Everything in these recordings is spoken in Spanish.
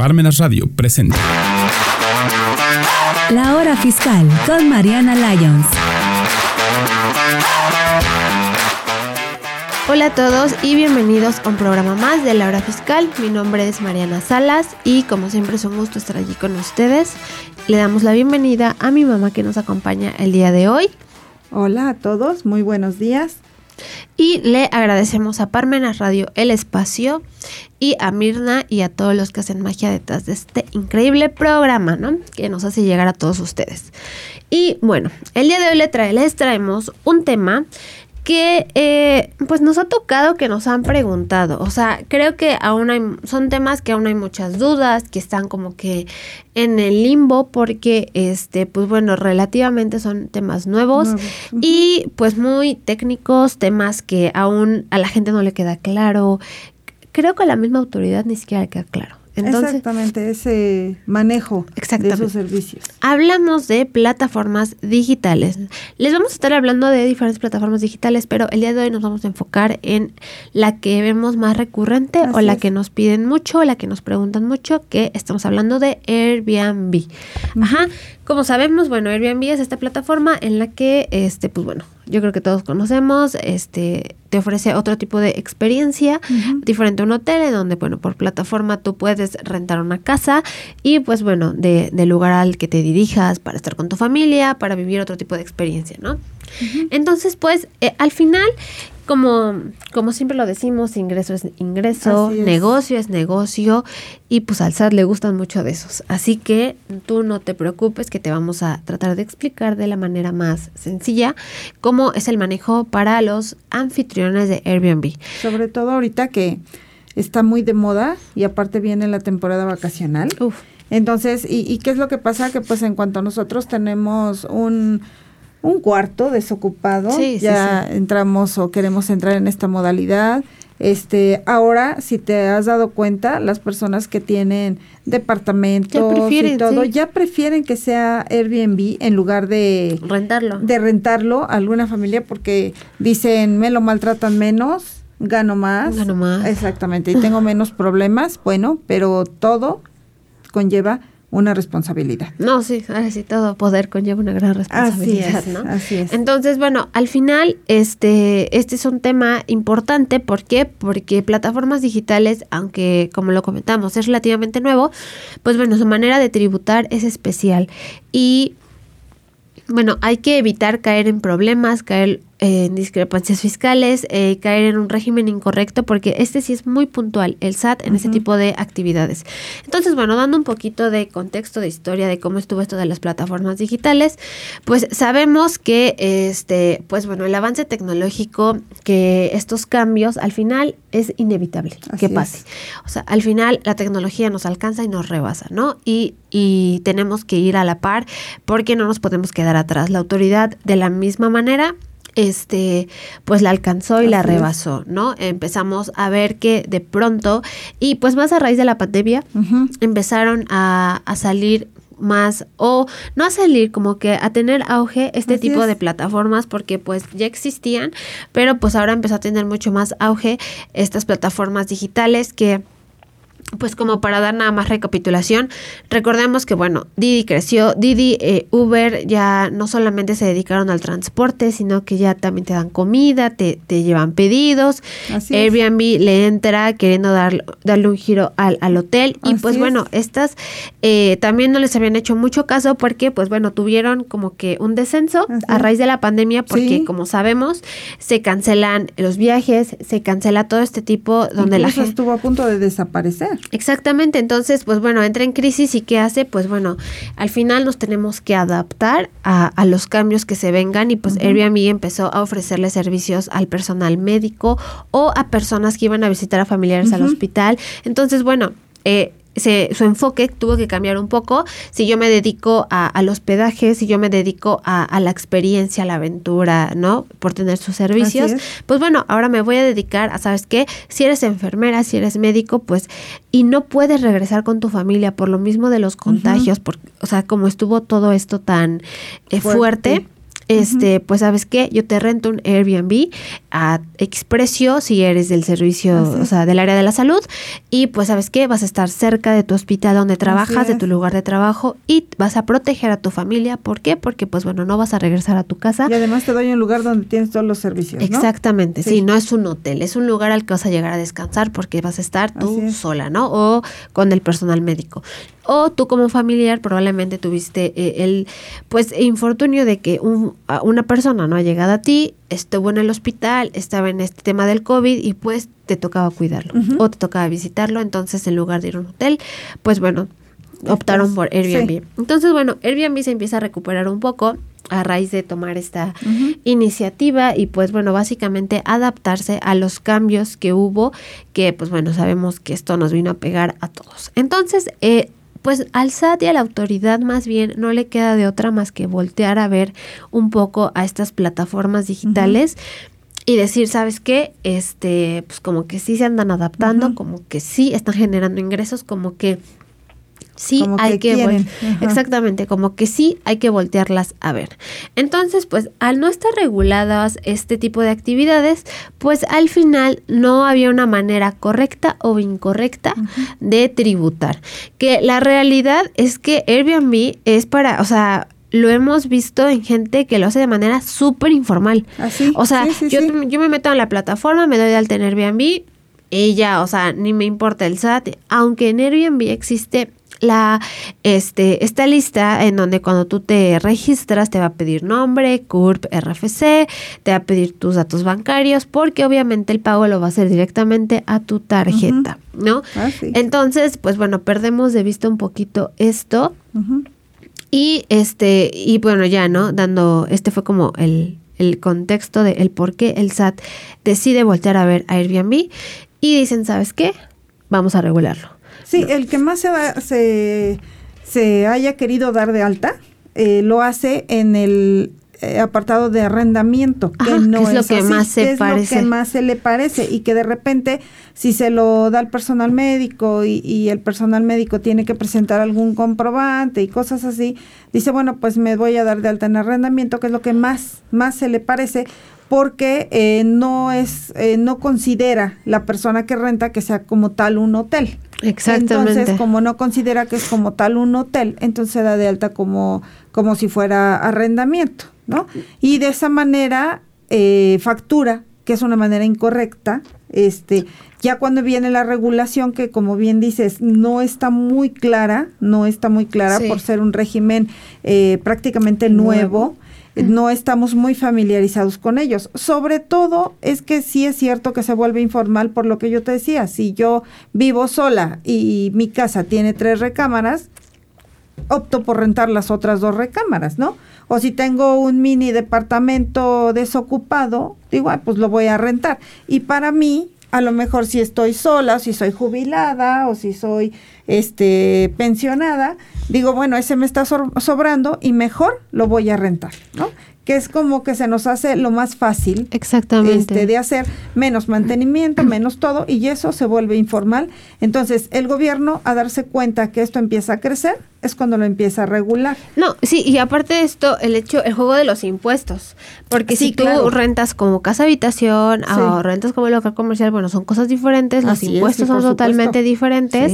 Parmenas Radio presenta La Hora Fiscal con Mariana Lyons. Hola a todos y bienvenidos a un programa más de La Hora Fiscal. Mi nombre es Mariana Salas y como siempre es un gusto estar allí con ustedes. Le damos la bienvenida a mi mamá que nos acompaña el día de hoy. Hola a todos, muy buenos días. Y le agradecemos a Parmenas Radio el espacio y a Mirna y a todos los que hacen magia detrás de este increíble programa, ¿no? Que nos hace llegar a todos ustedes. Y bueno, el día de hoy les traemos un tema que eh, pues nos ha tocado que nos han preguntado. O sea, creo que aún hay, son temas que aún hay muchas dudas, que están como que en el limbo, porque este, pues bueno, relativamente son temas nuevos y pues muy técnicos, temas que aún a la gente no le queda claro. Creo que a la misma autoridad ni siquiera le queda claro. Exactamente, ese manejo de esos servicios. Hablamos de plataformas digitales. Les vamos a estar hablando de diferentes plataformas digitales, pero el día de hoy nos vamos a enfocar en la que vemos más recurrente o la que nos piden mucho, o la que nos preguntan mucho, que estamos hablando de Airbnb. Ajá. Como sabemos, bueno, Airbnb es esta plataforma en la que, este, pues bueno, yo creo que todos conocemos, este, te ofrece otro tipo de experiencia, diferente a un hotel, en donde, bueno, por plataforma tú puedes rentar una casa y, pues bueno, de, de lugar al que te dirijas para estar con tu familia, para vivir otro tipo de experiencia, ¿no? Entonces, pues, eh, al final, como, como siempre lo decimos, ingreso es ingreso, negocio es negocio, y pues al SAT le gustan mucho de esos. Así que tú no te preocupes, que te vamos a tratar de explicar de la manera más sencilla cómo es el manejo para los anfitriones de Airbnb. Sobre todo ahorita que está muy de moda y aparte viene la temporada vacacional. Entonces, ¿y, ¿y qué es lo que pasa? Que pues en cuanto a nosotros tenemos un un cuarto desocupado, ya entramos o queremos entrar en esta modalidad. Este, ahora, si te has dado cuenta, las personas que tienen departamentos y todo, ya prefieren que sea Airbnb en lugar de rentarlo. De rentarlo a alguna familia porque dicen, me lo maltratan menos, gano más. Gano más. Exactamente, y tengo menos problemas, bueno, pero todo conlleva una responsabilidad. No, sí, así todo poder conlleva una gran responsabilidad, así es, ¿no? Así es. Entonces, bueno, al final, este, este es un tema importante. ¿Por qué? Porque plataformas digitales, aunque como lo comentamos, es relativamente nuevo, pues bueno, su manera de tributar es especial. Y bueno, hay que evitar caer en problemas, caer en discrepancias fiscales, eh, caer en un régimen incorrecto, porque este sí es muy puntual, el SAT, en ese tipo de actividades. Entonces, bueno, dando un poquito de contexto, de historia de cómo estuvo esto de las plataformas digitales, pues sabemos que, este, pues bueno, el avance tecnológico, que estos cambios, al final es inevitable que pase. O sea, al final la tecnología nos alcanza y nos rebasa, ¿no? Y, y tenemos que ir a la par porque no nos podemos quedar atrás. La autoridad, de la misma manera, este, pues la alcanzó y la rebasó, ¿no? Empezamos a ver que de pronto, y pues más a raíz de la pandemia, empezaron a, a, salir más o no a salir como que a tener auge este tipo de plataformas porque pues ya existían pero pues ahora empezó a tener mucho más auge estas plataformas digitales que pues como para dar nada más recapitulación, recordemos que bueno, Didi creció, Didi, eh, Uber ya no solamente se dedicaron al transporte, sino que ya también te dan comida, te, te llevan pedidos, Airbnb le entra queriendo dar, darle un giro al, al hotel. Y pues bueno, estas eh, también no les habían hecho mucho caso porque pues bueno, tuvieron como que un descenso a raíz de la pandemia porque como sabemos se cancelan los viajes, se cancela todo este tipo donde la gente estuvo a punto de desaparecer. Exactamente, entonces, pues bueno, entra en crisis y ¿qué hace? Pues bueno, al final nos tenemos que adaptar a, a los cambios que se vengan y pues Airbnb empezó a ofrecerle servicios al personal médico o a personas que iban a visitar a familiares al hospital. Entonces, bueno, eh, se, su enfoque tuvo que cambiar un poco. Si yo me dedico a, al hospedaje, si yo me dedico a, a, la experiencia, a la aventura, ¿no? Por tener sus servicios, pues bueno, ahora me voy a dedicar a, ¿sabes qué? Si eres enfermera, si eres médico, pues, y no puedes regresar con tu familia por lo mismo de los contagios, o sea, como estuvo todo esto tan eh, fuerte. fuerte este, pues sabes qué, yo te rento un Airbnb a exprecio si eres del servicio, o sea, del área de la salud. Y pues, ¿sabes qué? Vas a estar cerca de tu hospital donde trabajas, de tu lugar de trabajo y vas a proteger a tu familia. ¿Por qué? Porque, pues bueno, no vas a regresar a tu casa. Y además te doy un lugar donde tienes todos los servicios. Exactamente, sí. no es un hotel, es un lugar al que vas a llegar a descansar porque vas a estar tú sola, ¿no? O con el personal médico. O tú como familiar probablemente tuviste eh, el pues infortunio de que una persona no ha llegado a ti, estuvo en el hospital, estaba en este tema del COVID y pues te tocaba cuidarlo o te tocaba visitarlo, entonces en lugar de ir a un hotel, pues bueno, optaron por Airbnb. Entonces, bueno, Airbnb se empieza a recuperar un poco a raíz de tomar esta iniciativa y pues bueno, básicamente adaptarse a los cambios que hubo, que pues bueno, sabemos que esto nos vino a pegar a todos. Entonces, eh, pues al SAT y a la autoridad más bien no le queda de otra más que voltear a ver un poco a estas plataformas digitales. Y decir, ¿sabes qué? Este, pues como que sí se andan adaptando, como que sí están generando ingresos, como que sí hay que, exactamente como que sí hay que voltearlas a ver. Entonces pues al no estar reguladas este tipo de actividades pues al final no había una manera correcta o incorrecta de tributar. Que la realidad es que Airbnb es para o sea lo hemos visto en gente que lo hace de manera súper informal. Así. ¿Ah, o sea, yo, yo me meto en la plataforma, me doy de alta en Airbnb, ella, o sea, ni me importa el SAT, aunque en Airbnb existe la este esta lista en donde cuando tú te registras te va a pedir nombre, CURP, RFC, te va a pedir tus datos bancarios porque obviamente el pago lo va a hacer directamente a tu tarjeta, ¿no? Ah, Entonces, pues bueno, perdemos de vista un poquito esto. Y este y bueno, ya, ¿no? Dando este fue como el el contexto de el por qué el SAT decide voltear a ver a Airbnb y dicen, ¿sabes qué? Vamos a regularlo. Sí, el que más se, se, haya querido dar de alta eh, lo hace en el eh, apartado de arrendamiento, que no es, lo que más se parece. lo que más se le parece y que de repente si se lo da al personal médico y, y, el personal médico tiene que presentar algún comprobante y cosas así, dice, bueno, pues me voy a dar de alta en arrendamiento, que es lo que más, más se le parece, porque eh, no es eh, no considera la persona que renta que sea como tal un hotel. Exactamente. Entonces, como no considera que es como tal un hotel, entonces se da de alta como como si fuera arrendamiento, ¿no? Y de esa manera eh, factura, que es una manera incorrecta, este ya cuando viene la regulación que como bien dices no está muy clara, no está muy clara por ser un régimen prácticamente nuevo no estamos muy familiarizados con ellos. Sobre todo es que sí es cierto que se vuelve informal por lo que yo te decía. Si yo vivo sola y mi casa tiene tres recámaras, opto por rentar las otras dos recámaras, ¿no? O si tengo un mini departamento desocupado, digo, pues lo voy a rentar. Y para mí, a lo mejor si estoy sola, si soy jubilada o si soy este pensionada, digo, bueno, ese me está sobrando y mejor lo voy a rentar, ¿no? Que es como que se nos hace lo más fácil Exactamente. Este, de hacer menos mantenimiento, menos todo, y eso se vuelve informal. Entonces, el gobierno, a darse cuenta que esto empieza a crecer, es cuando lo empieza a regular. No, sí, y aparte de esto, el hecho, el juego de los impuestos. Porque si tú rentas como casa habitación o rentas como local comercial, bueno, son cosas diferentes, los impuestos son totalmente diferentes.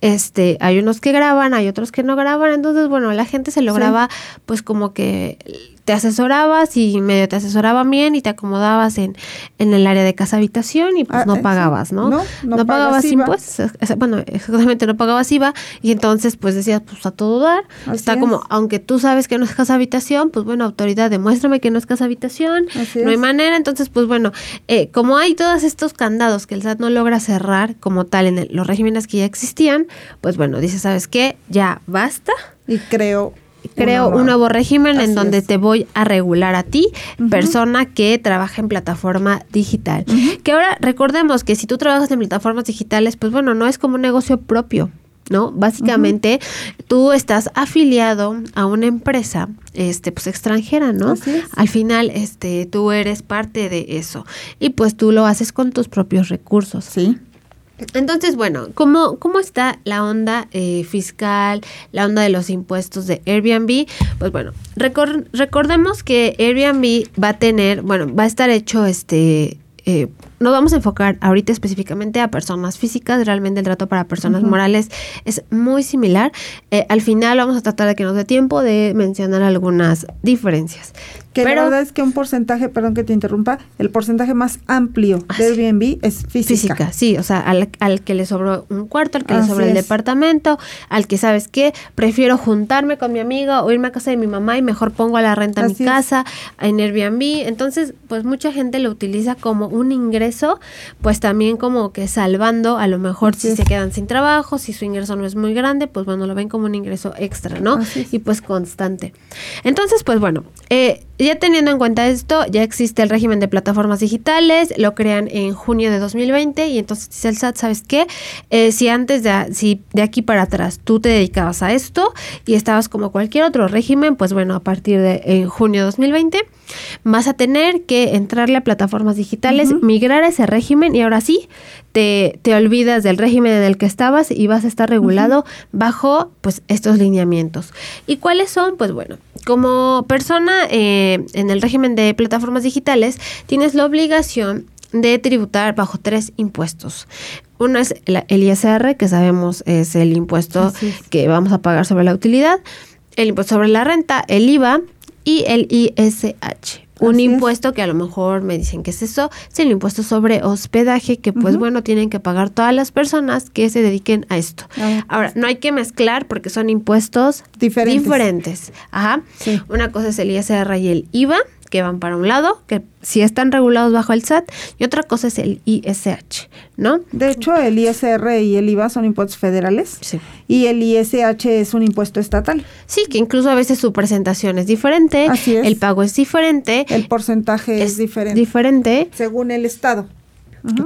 Este, hay unos que graban, hay otros que no graban, entonces, bueno, la gente se lo graba pues como que te asesorabas y medio te asesoraban bien y te acomodabas en, en el área de casa habitación y pues ah, no pagabas, ¿no? No, no, pagabas impuestos, bueno, exactamente no pagabas IVA y entonces pues decías, pues a todo dar, está como, aunque tú sabes que no es casa habitación, pues bueno, autoridad, demuéstrame que no es casa habitación, no hay manera, entonces pues bueno, eh, como hay todos estos candados que el SAT no logra cerrar como tal en los regímenes que ya existían, pues bueno, dice, ¿sabes qué? Ya basta. Y creo creo un nuevo régimen en donde te voy a regular a ti, persona que trabaja en plataforma digital. Que ahora recordemos que si tú trabajas en plataformas digitales, pues bueno, no es como un negocio propio. ¿no? Básicamente, tú estás afiliado a una empresa, este, pues extranjera, ¿no? Al final, este, tú eres parte de eso y pues tú lo haces con tus propios recursos. Sí. Entonces, bueno, ¿cómo, cómo está la onda eh, fiscal, la onda de los impuestos de Airbnb? Pues bueno, recordemos que Airbnb va a tener, bueno, va a estar hecho este eh, nos vamos a enfocar ahorita específicamente a personas físicas, realmente el trato para personas morales es muy similar. Eh, al final vamos a tratar de que nos dé tiempo de mencionar algunas diferencias. Que la verdad es que un porcentaje, perdón que te interrumpa, el porcentaje más amplio ah, de Airbnb es física. Física, sí, o sea, al, que le sobró un cuarto, al que le sobró el departamento, al que, ¿sabes qué? Prefiero juntarme con mi amiga o irme a casa de mi mamá y mejor pongo a la renta en mi casa, en Airbnb. Entonces, pues mucha gente lo utiliza como un ingreso, pues también como que salvando, a lo mejor si se quedan sin trabajo, si su ingreso no es muy grande, pues bueno, lo ven como un ingreso extra, ¿no? Y pues constante. Entonces, pues bueno, eh, ya teniendo en cuenta esto, ya existe el régimen de plataformas digitales, lo crean en junio de 2020 y entonces dice el SAT, ¿sabes qué? Eh, si antes de, si de aquí para atrás tú te dedicabas a esto y estabas como cualquier otro régimen, pues bueno, a partir de en junio de 2020 vas a tener que entrarle a plataformas digitales, migrar a ese régimen y ahora sí te, te, olvidas del régimen en el que estabas y vas a estar regulado bajo pues estos lineamientos. ¿Y cuáles son? Pues bueno, como persona eh, en el régimen de plataformas digitales, tienes la obligación de tributar bajo tres impuestos. Uno es el, ISR, que sabemos es el impuesto que vamos a pagar sobre la utilidad, el impuesto sobre la renta, el IVA y el ISH un impuesto que a lo mejor me dicen que es eso, es el impuesto sobre hospedaje que pues bueno tienen que pagar todas las personas que se dediquen a esto. Ahora, no hay que mezclar porque son impuestos diferentes. Ajá. Una cosa es el ISR y el IVA que van para un lado, que si están regulados bajo el SAT, y otra cosa es el ISH, ¿no? De hecho, el ISR y el IVA son impuestos federales sí. y el ISH es un impuesto estatal. Sí, que incluso a veces su presentación es diferente, Así es. el pago es diferente, el porcentaje es, diferente. Diferente. Según el estado.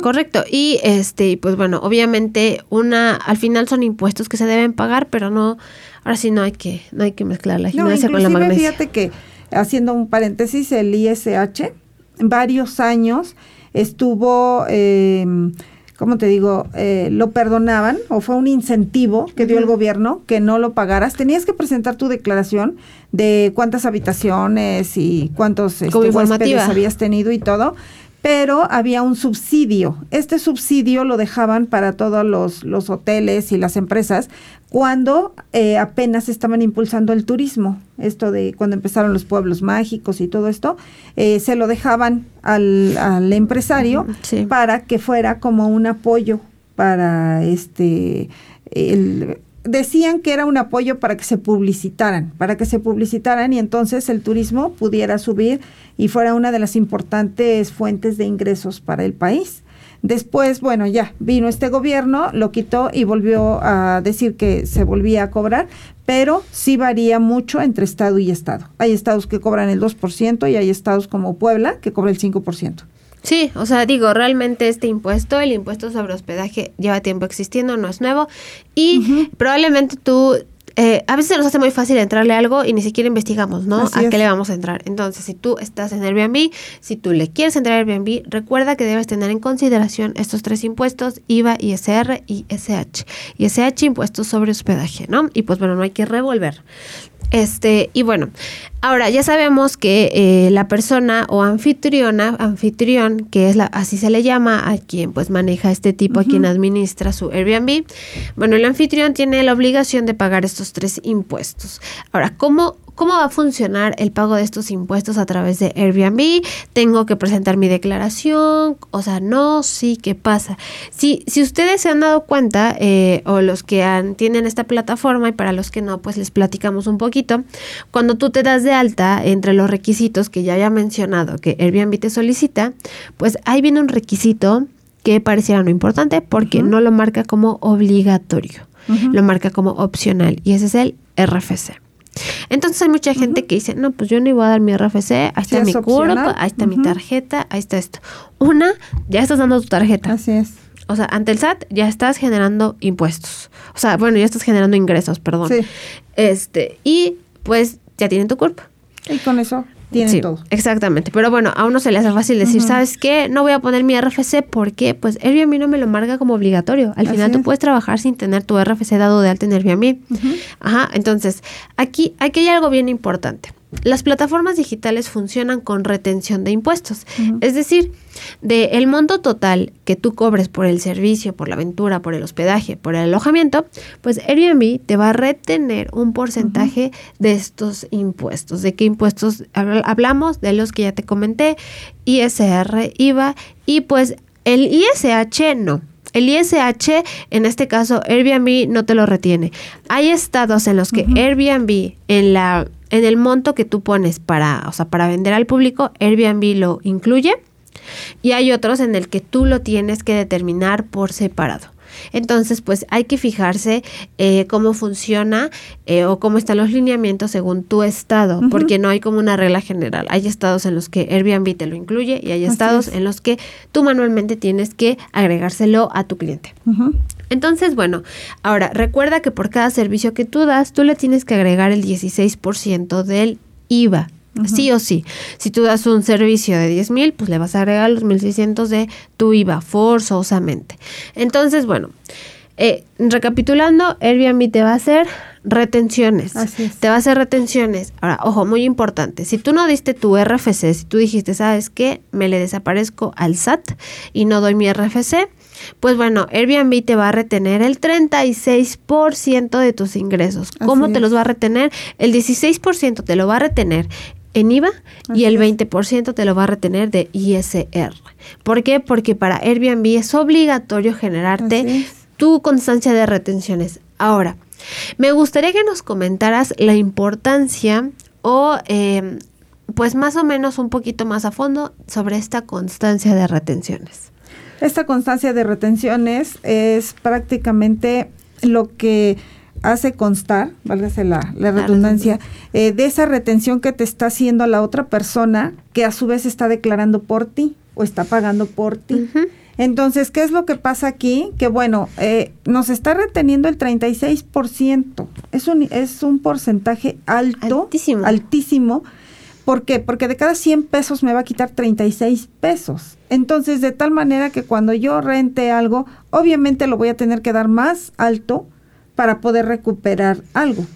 Correcto. Y este, pues bueno, obviamente una, al final son impuestos que se deben pagar, pero no, ahora sí no hay que, no hay que mezclar la gimnasia con la magnesia. Fíjate que haciendo un paréntesis, el ISH, varios años estuvo, eh, ¿cómo te digo? Eh, lo perdonaban o fue un incentivo que dio el gobierno que no lo pagaras. Tenías que presentar tu declaración de cuántas habitaciones y cuántos este, huéspedes habías tenido y todo pero había un subsidio. Este subsidio lo dejaban para todos los, los hoteles y las empresas cuando eh, apenas estaban impulsando el turismo. Esto de cuando empezaron los pueblos mágicos y todo esto, eh, se lo dejaban al, al empresario para que fuera como un apoyo para este el decían que era un apoyo para que se publicitaran, para que se publicitaran y entonces el turismo pudiera subir y fuera una de las importantes fuentes de ingresos para el país. Después, bueno, ya vino este gobierno, lo quitó y volvió a decir que se volvía a cobrar, pero sí varía mucho entre estado y estado. Hay estados que cobran el 2% y hay estados como Puebla que cobra el 5%. Sí, o sea, digo, realmente este impuesto, el impuesto sobre hospedaje, lleva tiempo existiendo, no es nuevo. Y probablemente tú eh, a veces se nos hace muy fácil entrarle algo y ni siquiera investigamos, ¿no? ¿A qué le vamos a entrar? Entonces, si tú estás en Airbnb, si tú le quieres entrar a Airbnb, recuerda que debes tener en consideración estos tres impuestos, IVA, ISR y SH. ISH, impuestos sobre hospedaje, ¿no? Y pues bueno, no hay que revolver. Este, y bueno, ahora ya sabemos que eh, la persona o anfitriona, anfitrión, que es la, así se le llama a quien pues maneja este tipo, a quien administra su Airbnb, bueno, el anfitrión tiene la obligación de pagar estos tres impuestos. Ahora, ¿cómo, ¿Cómo va a funcionar el pago de estos impuestos a través de Airbnb? ¿Tengo que presentar mi declaración? O sea, no, sí, ¿qué pasa? Si, si ustedes se han dado cuenta, eh, o los que han, tienen esta plataforma, y para los que no, pues les platicamos un poquito, cuando tú te das de alta entre los requisitos que ya había mencionado que Airbnb te solicita, pues ahí viene un requisito que pareciera no importante porque no lo marca como obligatorio, lo marca como opcional y ese es el RFC. Entonces hay mucha gente que dice, no, pues yo no iba a dar mi RFC, ahí está mi CURP, ahí está mi tarjeta, ahí está esto. Una, ya estás dando tu tarjeta. Así es. O sea, ante el SAT ya estás generando impuestos. O sea, bueno, ya estás generando ingresos, perdón. Sí. Este, y pues ya tienen tu CURP. Y con eso tiene todo. Exactamente, pero bueno, a uno se le hace fácil decir, ¿sabes qué? No voy a poner mi RFC porque pues Airbnb no me lo marca como obligatorio. Al final tú puedes trabajar sin tener tu RFC dado de alta en Airbnb. Ajá, entonces, aquí, aquí hay algo bien importante. Las plataformas digitales funcionan con retención de impuestos, es decir, de el monto total que tú cobres por el servicio, por la aventura, por el hospedaje, por el alojamiento, pues Airbnb te va a retener un porcentaje de estos impuestos. ¿De qué impuestos hablamos? De los que ya te comenté, ISR, IVA y pues el ISH no. El ISH, en este caso, Airbnb no te lo retiene. Hay estados en los que Airbnb, en la en el monto que tú pones para, o sea, para vender al público, Airbnb lo incluye y hay otros en el que tú lo tienes que determinar por separado. Entonces, pues hay que fijarse eh, cómo funciona eh, o cómo están los lineamientos según tu estado, porque no hay como una regla general. Hay estados en los que Airbnb te lo incluye y hay estados en los que tú manualmente tienes que agregárselo a tu cliente. Entonces, bueno, ahora recuerda que por cada servicio que tú das, tú le tienes que agregar el 16% del IVA. Sí o sí. Si tú das un servicio de 10 mil, pues le vas a agregar los 1.600 de tu IVA forzosamente. Entonces, bueno, eh, recapitulando, Airbnb te va a hacer retenciones. Te va a hacer retenciones. Ahora, ojo, muy importante. Si tú no diste tu RFC, si tú dijiste, ¿sabes qué? Me le desaparezco al SAT y no doy mi RFC, pues bueno, Airbnb te va a retener el 36% de tus ingresos. ¿Cómo te los va a retener? El 16% te lo va a retener en IVA y el 20% te lo va a retener de ISR. ¿Por qué? Porque para Airbnb es obligatorio generarte tu constancia de retenciones. Ahora, me gustaría que nos comentaras la importancia o em, pues más o menos un poquito más a fondo sobre esta constancia de retenciones. Esta constancia de retenciones es prácticamente lo que hace constar, válgase la, la redundancia, eh, de esa retención que te está haciendo la otra persona que a su vez está declarando por ti o está pagando por ti. Entonces, ¿qué es lo que pasa aquí? Que bueno, eh, nos está reteniendo el 36%. Es un, es un porcentaje alto, altísimo. altísimo. ¿Por qué? Porque de cada 100 pesos me va a quitar 36 pesos. Entonces, de tal manera que cuando yo rente algo, obviamente lo voy a tener que dar más alto para poder recuperar algo.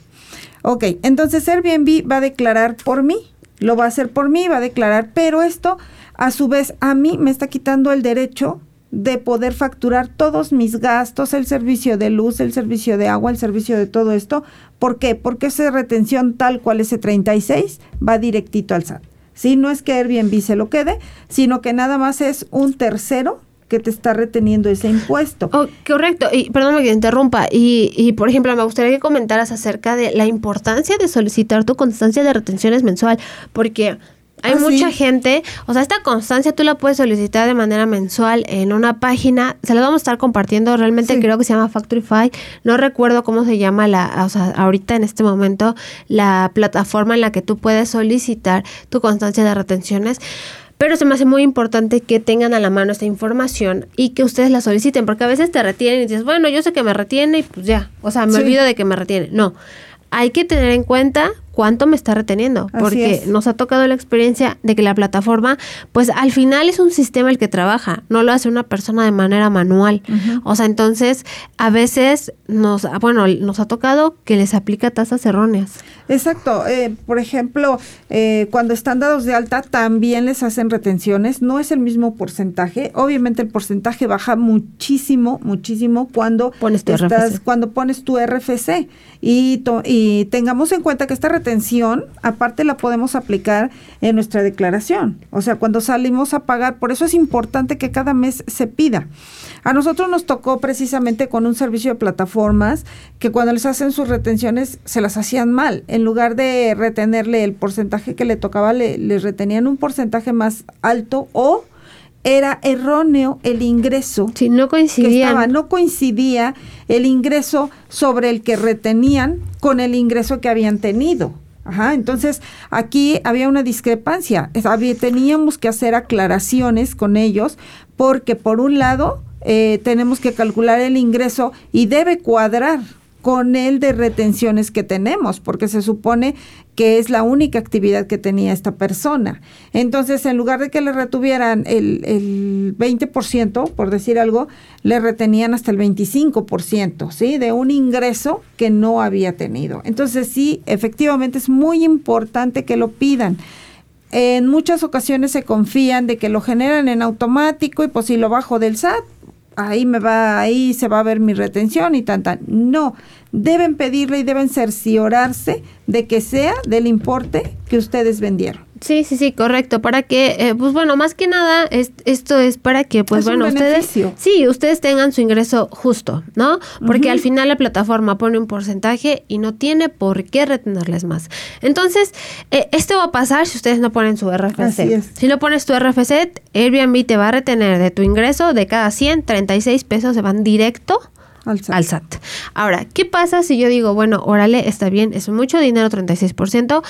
Ok, entonces Airbnb va a declarar por mí, lo va a hacer por mí, va a declarar, pero esto a su vez a mí me está quitando el derecho de poder facturar todos mis gastos, el servicio de luz, el servicio de agua, el servicio de todo esto. ¿Por qué? Porque esa retención tal cual ese 36 va directito al SAT. ¿Sí? No es que Airbnb se lo quede, sino que nada más es un tercero que te está reteniendo ese impuesto. Oh, correcto, y perdón que te interrumpa, y, y por ejemplo, me gustaría que comentaras acerca de la importancia de solicitar tu constancia de retenciones mensual, porque hay ah, mucha gente, o sea, esta constancia tú la puedes solicitar de manera mensual en una página, se la vamos a estar compartiendo, realmente creo que se llama Factorify, no recuerdo cómo se llama la, o sea, ahorita en este momento la plataforma en la que tú puedes solicitar tu constancia de retenciones pero se me hace muy importante que tengan a la mano esta información y que ustedes la soliciten, porque a veces te retienen y dices, bueno, yo sé que me retiene y pues ya, o sea, me olvido de que me retiene. No, hay que tener en cuenta cuánto me está reteniendo, porque nos ha tocado la experiencia de que la plataforma, pues al final es un sistema el que trabaja, no lo hace una persona de manera manual. O sea, entonces a veces nos, bueno, nos ha tocado que les aplica tasas erróneas. Exacto. Eh, por ejemplo, eh, cuando están dados de alta también les hacen retenciones, no es el mismo porcentaje. Obviamente el porcentaje baja muchísimo, muchísimo cuando pones tu estás, RFC. cuando pones tu RFC y, y tengamos en cuenta que esta retención, aparte la podemos aplicar en nuestra declaración. O sea, cuando salimos a pagar, por eso es importante que cada mes se pida. A nosotros nos tocó precisamente con un servicio de plataformas que cuando les hacen sus retenciones se las hacían mal. En lugar de retenerle el porcentaje que le tocaba, le, les retenían un porcentaje más alto o era erróneo el ingreso. Sí, no coincidía. no coincidía el ingreso sobre el que retenían con el ingreso que habían tenido. Ajá, entonces aquí había una discrepancia. Había, teníamos que hacer aclaraciones con ellos porque por un lado eh, tenemos que calcular el ingreso y debe cuadrar con el de retenciones que tenemos, porque se supone que es la única actividad que tenía esta persona. Entonces, en lugar de que le retuvieran el, el 20%, por decir algo, le retenían hasta el 25%, ¿sí? De un ingreso que no había tenido. Entonces, sí, efectivamente es muy importante que lo pidan. En muchas ocasiones se confían de que lo generan en automático y pues si lo bajo del SAT, ahí me va, ahí se va a ver mi retención y tanta. No, deben pedirle y deben cerciorarse de que sea del importe que ustedes vendieron. Sí, sí, sí, correcto. Para que, eh, pues bueno, más que nada, esto es para que, pues bueno, ustedes, sí, ustedes tengan su ingreso justo, ¿no? Porque al final la plataforma pone un porcentaje y no tiene por qué retenerles más. Entonces, eh, esto va a pasar si ustedes no ponen su RFC. Si no pones tu RFC, Airbnb te va a retener de tu ingreso de cada 100, 36 pesos se van directo al SAT. Ahora, ¿qué pasa si yo digo, bueno, órale, está bien, es mucho dinero, 36%,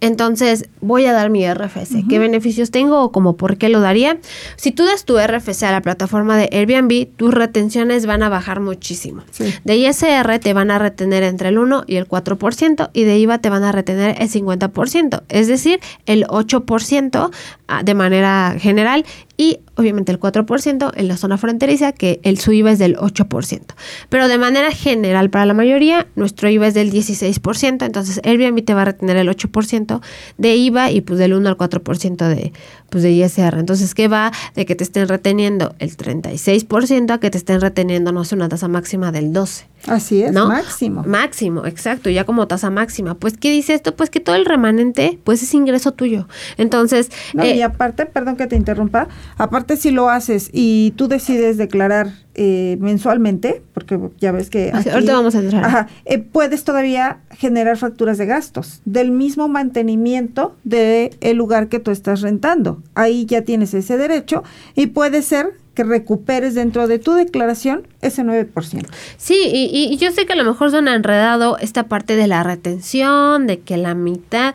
entonces, voy a dar mi RFC. ¿Qué beneficios tengo o como por qué lo daría? Si tú das tu RFC a la plataforma de Airbnb, tus retenciones van a bajar muchísimo. De ISR te van a retener entre el 1 y el 4% y de IVA te van a retener el 50%, es decir, el 8% ah, de manera general y obviamente el 4% en la zona fronteriza, que el su IVA es del 8%. Pero de manera general, para la mayoría, nuestro IVA es del 16%, entonces Airbnb te va a retener el 8% de IVA y pues del 1 al 4% de, pues de ISR. Entonces, ¿qué va de que te estén reteniendo el 36% a que te estén reteniendo, no sé, una tasa máxima del 12%? Así es, máximo. Máximo, exacto, ya como tasa máxima. Pues, ¿qué dice esto? Pues que todo el remanente, pues es ingreso tuyo. Entonces... No, y eh, aparte, perdón que te interrumpa, aparte si lo haces y tú decides declarar eh, mensualmente, porque ya ves que... ahorita vamos a entrar. Ajá, eh, puedes todavía generar facturas de gastos del mismo mantenimiento del el lugar que tú estás rentando. Ahí ya tienes ese derecho y puede ser que recuperes dentro de tu declaración ese 9%. Sí, y, y, yo sé que a lo mejor suena enredado esta parte de la retención, de que la mitad,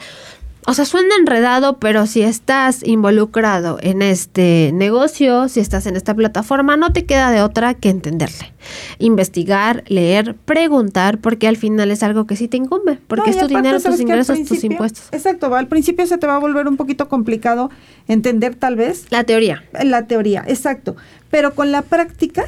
o sea, suena enredado, pero si estás involucrado en este negocio, si estás en esta plataforma, no te queda de otra que entenderle. Investigar, leer, preguntar, porque al final es algo que sí te incumbe, porque es tu dinero, tus ingresos, tus impuestos. Exacto, al principio se te va a volver un poquito complicado entender tal vez. La teoría. La teoría, exacto. Pero con la práctica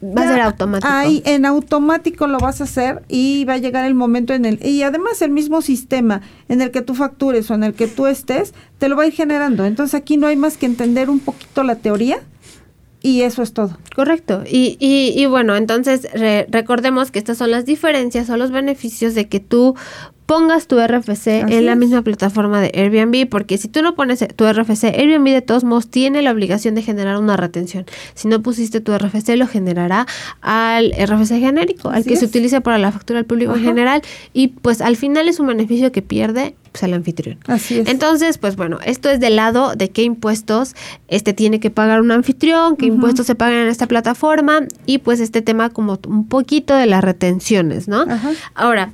Va a ser automático. Ahí en automático lo vas a hacer y va a llegar el momento en el... Y además el mismo sistema en el que tú factures o en el que tú estés, te lo va a ir generando. Entonces aquí no hay más que entender un poquito la teoría y eso es todo. Correcto. Y, y, y bueno, entonces recordemos que estas son las diferencias o los beneficios de que tú pongas tu RFC en la misma plataforma de Airbnb, porque si tú no pones tu RFC, Airbnb de todos modos tiene la obligación de generar una retención. Si no pusiste tu RFC, lo generará al RFC genérico, al que se utiliza para la factura al público en general, y pues al final es un beneficio que pierde pues, el anfitrión. Así es. Entonces, pues bueno, esto es del lado de qué impuestos este tiene que pagar un anfitrión, qué impuestos se pagan en esta plataforma, y pues este tema como un poquito de las retenciones, ¿no? Ahora,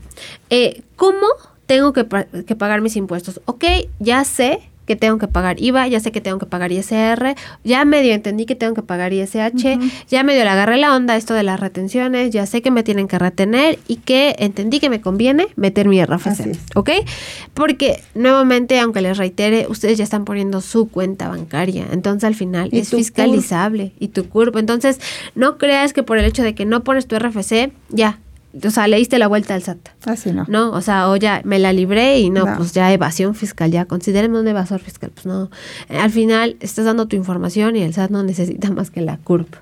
eh, ¿cómo tengo que, que pagar mis impuestos? Ok, ya sé que tengo que pagar IVA, ya sé que tengo que pagar ISR, ya medio entendí que tengo que pagar ISH, ya medio le agarré la onda esto de las retenciones, ya sé que me tienen que retener y que entendí que me conviene meter mi RFC, ¿ok? Porque nuevamente, aunque les reitere, ustedes ya están poniendo su cuenta bancaria, entonces al final es fiscalizable y tu curva, entonces no creas que por el hecho de que no pones tu RFC, ya, o sea, le diste la vuelta al SAT. Así no. No, o sea, o ya me la libré y no, pues ya evasión fiscal, ya considéreme un evasor fiscal. Pues no, eh, al final estás dando tu información y el SAT no necesita más que la CURP,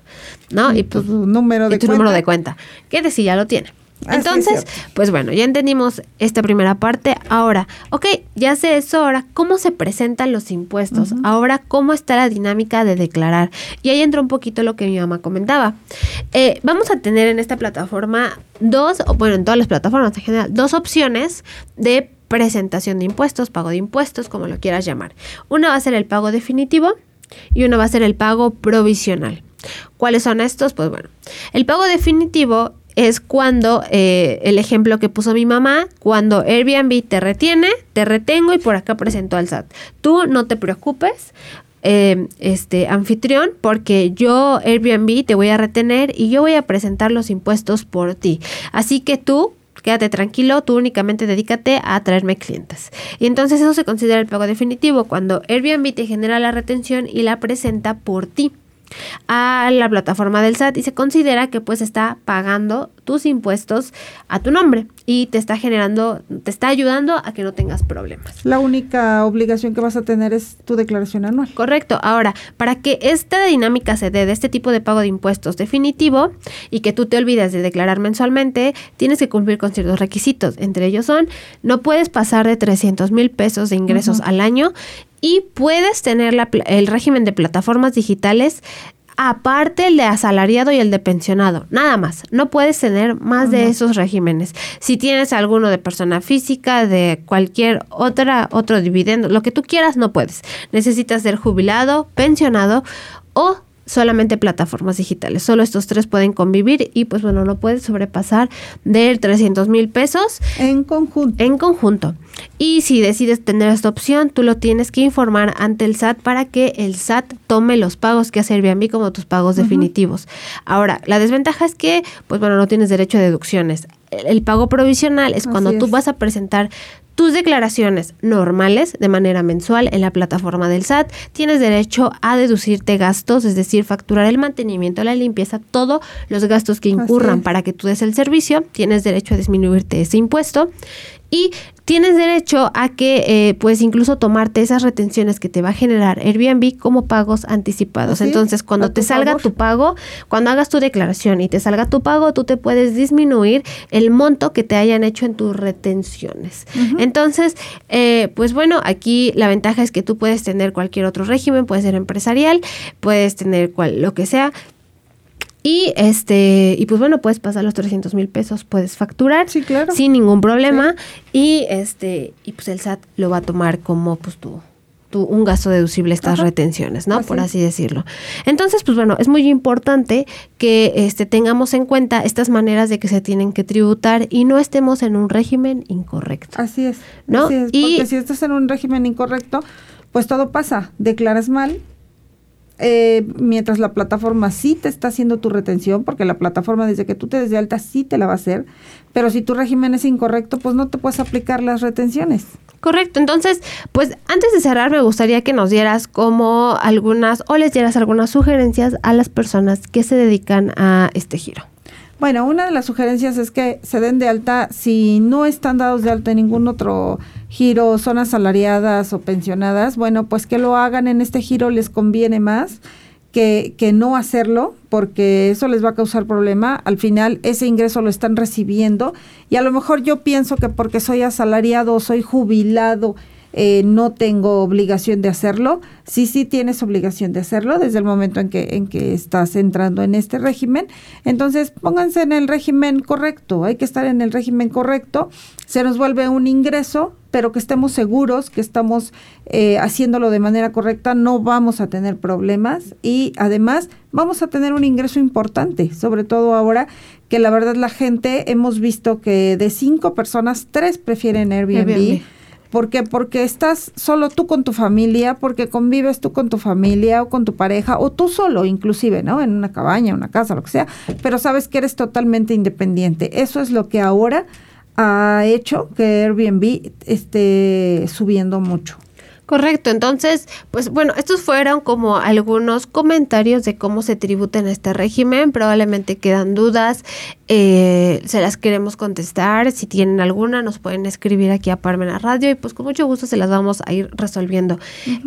¿no? Y, pues, tu número de y tu cuenta. número de cuenta. De si ya lo tiene. Entonces, pues bueno, ya entendimos esta primera parte. Ahora, ok, ya sé eso. Ahora, ¿cómo se presentan los impuestos? Ahora, ¿cómo está la dinámica de declarar? Y ahí entra un poquito lo que mi mamá comentaba. Eh, vamos a tener en esta plataforma dos, bueno, en todas las plataformas en general, dos opciones de presentación de impuestos, pago de impuestos, como lo quieras llamar. Una va a ser el pago definitivo y una va a ser el pago provisional. ¿Cuáles son estos? Pues bueno, el pago definitivo es cuando eh, el ejemplo que puso mi mamá, cuando Airbnb te retiene, te retengo y por acá presento al SAT. Tú no te preocupes, eh, este anfitrión, porque yo Airbnb te voy a retener y yo voy a presentar los impuestos por ti. Así que tú quédate tranquilo, tú únicamente dedícate a traerme clientes. Y entonces eso se considera el pago definitivo, cuando Airbnb te genera la retención y la presenta por ti a la plataforma del SAT y se considera que pues está pagando tus impuestos a tu nombre y te está generando, te está ayudando a que no tengas problemas. La única obligación que vas a tener es tu declaración anual. Correcto. Ahora, para que esta dinámica se dé de este tipo de pago de impuestos definitivo y que tú te olvides de declarar mensualmente, tienes que cumplir con ciertos requisitos. Entre ellos son, no puedes pasar de 300 mil pesos de ingresos al año y puedes tener el régimen de plataformas digitales aparte el de asalariado y el de pensionado, nada más. No puedes tener más de esos regímenes. Si tienes alguno de persona física, de cualquier otra otro dividendo, lo que tú quieras, no puedes. Necesitas ser jubilado, pensionado o solamente plataformas digitales. Solo estos tres pueden convivir y pues bueno, no puedes sobrepasar de 300 mil pesos. En conjunto. En conjunto. Y si decides tener esta opción, tú lo tienes que informar ante el SAT para que el SAT tome los pagos que hace Airbnb como tus pagos definitivos. Ahora, la desventaja es que, pues bueno, no tienes derecho a deducciones. El, pago provisional es cuando tú vas a presentar tus declaraciones normales de manera mensual en la plataforma del SAT. Tienes derecho a deducirte gastos, es decir, facturar el mantenimiento, la limpieza, todos los gastos que incurran para que tú des el servicio. Tienes derecho a disminuirte ese impuesto y tienes derecho a que eh, pues incluso tomarte esas retenciones que te va a generar Airbnb como pagos anticipados. Entonces, cuando te salga tu pago, cuando hagas tu declaración y te salga tu pago, tú te puedes disminuir el monto que te hayan hecho en tus retenciones. Entonces, eh, pues bueno, aquí la ventaja es que tú puedes tener cualquier otro régimen, puede ser empresarial, puedes tener cual, lo que sea, y este, y pues bueno, puedes pasar los 300 mil pesos, puedes facturar sin ningún problema. Y este, y pues el SAT lo va a tomar como pues tu, tu un gasto deducible estas retenciones, ¿no? Por así decirlo. Entonces, pues bueno, es muy importante que este tengamos en cuenta estas maneras de que se tienen que tributar y no estemos en un régimen incorrecto. Así es. ¿no? Así es, porque si estás en un régimen incorrecto, pues todo pasa. Declaras mal, eh, mientras la plataforma sí te está haciendo tu retención, porque la plataforma desde que tú te des de alta sí te la va a hacer, pero si tu régimen es incorrecto, pues no te puedes aplicar las retenciones. Correcto, entonces, pues antes de cerrar me gustaría que nos dieras como algunas o les dieras algunas sugerencias a las personas que se dedican a este giro. Bueno, una de las sugerencias es que se den de alta si no están dados de alta en ningún otro giro, son asalariadas o pensionadas, bueno, pues que lo hagan en este giro les conviene más que, que no hacerlo, porque eso les va a causar problema. Al final ese ingreso lo están recibiendo y a lo mejor yo pienso que porque soy asalariado o soy jubilado eh, no tengo obligación de hacerlo. Sí, sí tienes obligación de hacerlo desde el momento en que, en que estás entrando en este régimen. Entonces, pónganse en el régimen correcto. Hay que estar en el régimen correcto. Se nos vuelve un ingreso, pero que estemos seguros que estamos eh, haciéndolo de manera correcta, no vamos a tener problemas y además vamos a tener un ingreso importante, sobre todo ahora que la verdad la gente hemos visto que de cinco personas, tres prefieren Airbnb. ¿Por qué? Porque estás solo tú con tu familia, porque convives tú con tu familia o con tu pareja, o tú solo inclusive, ¿no? En una cabaña, una casa, lo que sea, pero sabes que eres totalmente independiente. Eso es lo que ahora ha hecho que Airbnb esté subiendo mucho. Correcto, entonces, pues bueno, estos fueron como algunos comentarios de cómo se tributa en este régimen, probablemente quedan dudas, eh, se las queremos contestar, si tienen alguna nos pueden escribir aquí a Parmena Radio y pues con mucho gusto se las vamos a ir resolviendo.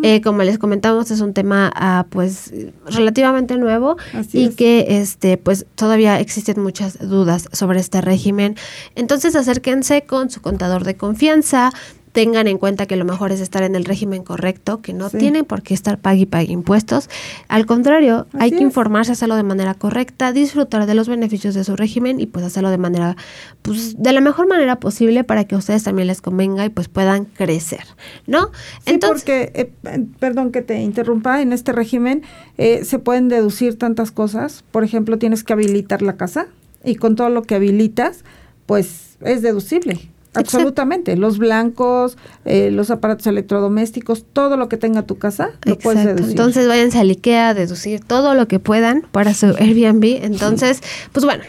Eh, como les comentamos, es un tema ah, pues relativamente nuevo y que este pues todavía existen muchas dudas sobre este régimen. Entonces acérquense con su contador de confianza, tengan en cuenta que lo mejor es estar en el régimen correcto, que no tienen por qué estar pague y pague impuestos. Al contrario, hay que informarse, hacerlo de manera correcta, disfrutar de los beneficios de su régimen y pues hacerlo de manera, pues de la mejor manera posible para que a ustedes también les convenga y pues puedan crecer, ¿no? Sí, Entonces, porque, eh, perdón que te interrumpa, en este régimen eh, se pueden deducir tantas cosas. Por ejemplo, tienes que habilitar la casa y con todo lo que habilitas, pues es deducible. absolutamente. Los blancos, eh, los aparatos electrodomésticos, todo lo que tenga tu casa, lo puedes deducir. Entonces váyanse a IKEA a deducir todo lo que puedan para su Airbnb. Entonces, pues bueno,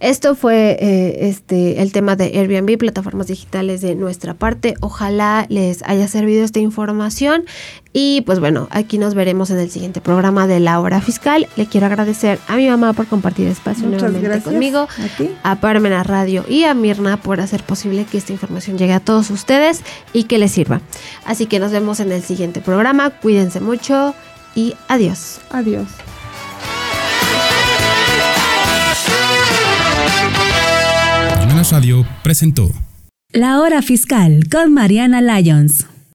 esto fue eh, este el tema de Airbnb, plataformas digitales de nuestra parte. Ojalá les haya servido esta información. Y pues bueno, aquí nos veremos en el siguiente programa de la hora fiscal. Le quiero agradecer a mi mamá por compartir espacio nuevamente conmigo, a, a Parmena Radio y a Mirna por hacer posible que esta información llegue a todos ustedes y que les sirva. Así que nos vemos en el siguiente programa. Cuídense mucho y adiós. Adiós. Radio presentó La Hora Fiscal con Mariana Lyons.